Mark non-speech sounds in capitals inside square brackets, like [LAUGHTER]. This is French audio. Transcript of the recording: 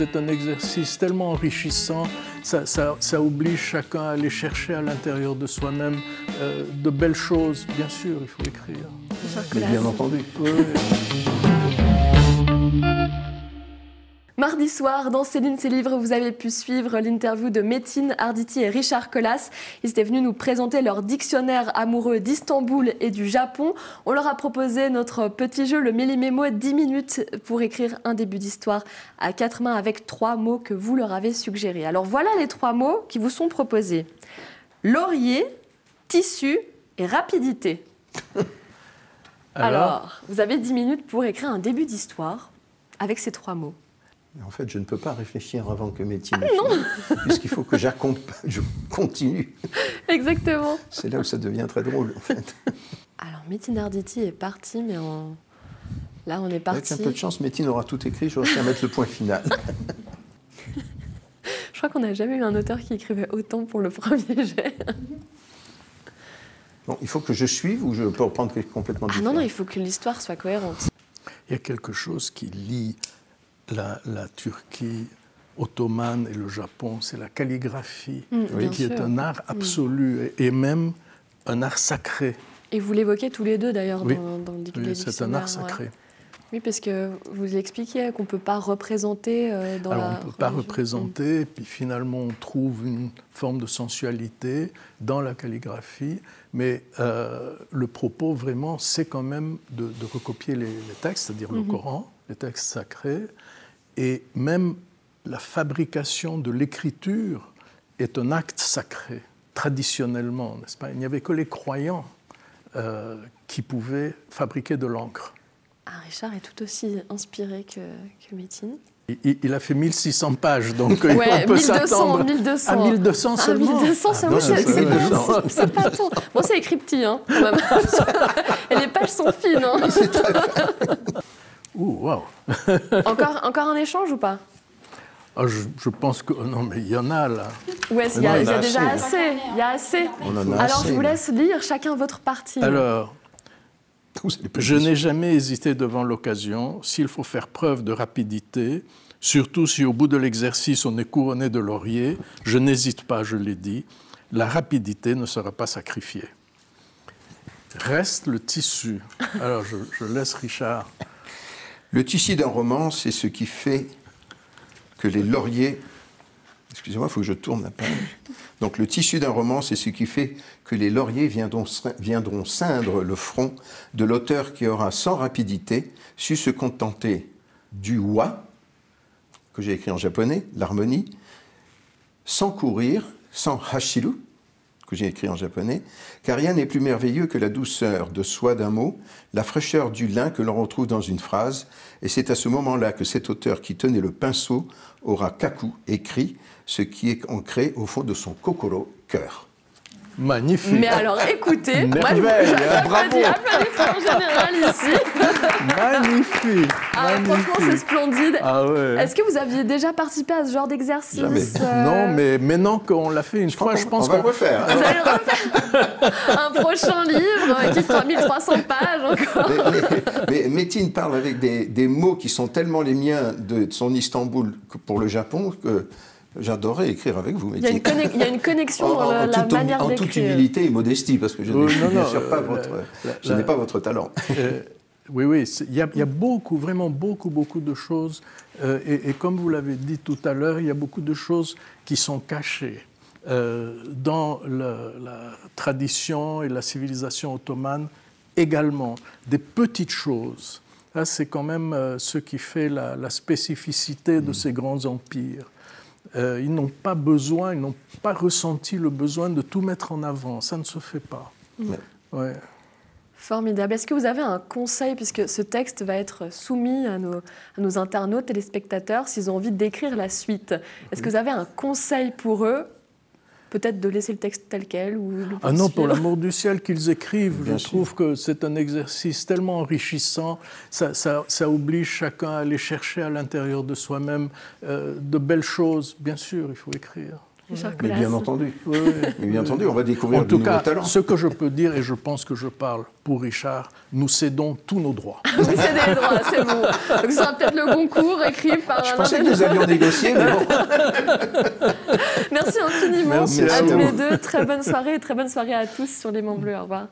c'est un exercice tellement enrichissant, ça, oblige chacun à aller chercher à l'intérieur de soi-même euh, de belles choses. Bien sûr, il faut écrire. bien entendu. Mardi soir, dans Céline ses livres, vous avez pu suivre l'interview de Métine Arditi et Richard Collas. Ils étaient venus nous présenter leur dictionnaire amoureux d'Istanbul et du Japon. On leur a proposé notre petit jeu, le Mélimémo, 10 minutes pour écrire un début d'histoire à quatre mains avec trois mots que vous leur avez suggérés. Alors voilà les trois mots qui vous sont proposés. Laurier, tissu et rapidité. [LAUGHS] Alors, Alors vous avez 10 minutes pour écrire un début d'histoire avec ces trois mots en fait, je ne peux pas réfléchir avant que mes ah, puisqu'il faut que je continue. Exactement. C'est là où ça devient très drôle, en fait. Alors, Métine Arditi est parti, mais là, on est parti. Avec un peu de chance, Métine aura tout écrit, j'aurai à mettre le point final. je crois qu'on n'a jamais eu un auteur qui écrivait autant pour le premier jet. Bon, il faut que je suive ou je peux reprendre complètement différent Ah non, non, il faut que l'histoire soit cohérente. Il y a quelque chose qui lie la, Turquie ottomane et le Japon, c'est la calligraphie, mm, qui est un art mm. absolu et, même un art sacré. Et vous l'évoquez tous les deux d'ailleurs dans, dans, le Oui, c'est un art sacré. Oui, parce que vous expliquiez qu'on ne peut pas représenter euh, dans Alors, la. On ne peut pas représenter, puis finalement on trouve une forme de sensualité dans la calligraphie, mais euh, le propos vraiment, c'est quand même de, recopier les, textes, c'est-à-dire le mm-hmm. Coran, les textes sacrés, et même la fabrication de l'écriture est un acte sacré, traditionnellement, n'est-ce pas? Il n'y avait que les croyants euh, qui pouvaient fabriquer de l'encre. Ah, Richard est tout aussi inspiré que, que Métine. Il, a fait 1600 pages, donc ouais, on peut 1200, 1200. À 1200 seulement. Ah, 1200 seulement, ah, c'est pas tout. Bon, c'est écrit petit, hein, quand même. [LAUGHS] Et les pages sont fines. Hein. [LAUGHS] Ouh, wow. [LAUGHS] encore, encore un échange ou pas? Ah, je, pense que. Non, mais il y en a là. Oui, il y a, déjà assez. Il y a assez. Alors, je vous laisse lire chacun votre partie. Alors, je n'ai jamais hésité devant l'occasion. S'il faut faire preuve de rapidité, surtout si au bout de l'exercice on est couronné de laurier, je n'hésite pas, je l'ai dit. La rapidité ne sera pas sacrifiée. Reste le tissu. Alors, je, je laisse Richard. Le tissu d'un roman, c'est ce qui fait que les lauriers. Excusez-moi, il faut que je tourne la page. Donc, le tissu d'un roman, c'est ce qui fait que les lauriers viendront, viendront ceindre le front de l'auteur qui aura sans rapidité su se contenter du wa, que j'ai écrit en japonais, l'harmonie, sans courir, sans hashiru, que j'ai écrit en japonais, car rien n'est plus merveilleux que la douceur de soi d'un mot, la fraîcheur du lin que l'on retrouve dans une phrase, et c'est à ce moment-là que cet auteur qui tenait le pinceau aura kaku écrit ce qui est ancré au fond de son kokoro, cœur. Magnifique. Mais alors écoutez, moi je vous bravo. en général ici. Magnifique. Ah, franchement, c'est splendide. Ah ouais. Est-ce que vous aviez déjà participé à ce genre d'exercice euh Non, mais maintenant qu'on l'a fait une fois, je pense qu'on va refaire. Vous allez le refaire. Un prochain livre qui fera 1300 pages encore. Mais, Métine parle avec des, des, mots qui sont tellement les miens de son Istanbul pour le Japon que J'adorais écrire avec vous. Il y, a une, connexion dans la, manière d'écrire. En toute humilité et modestie, parce que je n'ai [LAUGHS] bien sûr pas votre, je n'ai pas votre talent. [LAUGHS] Euh, oui, oui, il y, a, beaucoup, vraiment beaucoup, beaucoup de choses. Euh, et, comme vous l'avez dit tout à l'heure, il y a beaucoup de choses qui sont cachées. Euh, dans la tradition et la civilisation ottomane également, des petites choses. C'est quand même ce qui fait la, spécificité de mm. ces grands empires. Euh, ils n'ont pas besoin, ils n'ont pas ressenti le besoin de tout mettre en avant. Ça ne se fait pas. Ouais. Formidable. Est-ce que vous avez un conseil, puisque ce texte va être soumis à nos, à nos internautes, téléspectateurs, s'ils ont envie d'écrire la suite? Est-ce que vous avez un conseil pour eux peut-être de laisser le texte tel quel ou Ah non, pour l'amour du ciel qu'ils écrivent, je trouve que c'est un exercice tellement enrichissant, ça, ça, oblige chacun à aller chercher à l'intérieur de soi-même euh, de belles choses. Bien sûr, il faut écrire. Mais bien entendu. Oui, oui. Mais bien entendu, on va découvrir En de tout nouveaux cas, talents. ce que je peux dire, et je pense que je parle pour Richard, nous cédons tous nos droits. [LAUGHS] Vous cédez les droits, c'est bon. Donc ce sera peut-être le concours écrit par Je un pensais que nous avions négocié, mais bon. [LAUGHS] Merci infiniment Merci à à tous les deux. Très bonne soirée et très bonne soirée à tous sur les Mains Bleus. Au revoir.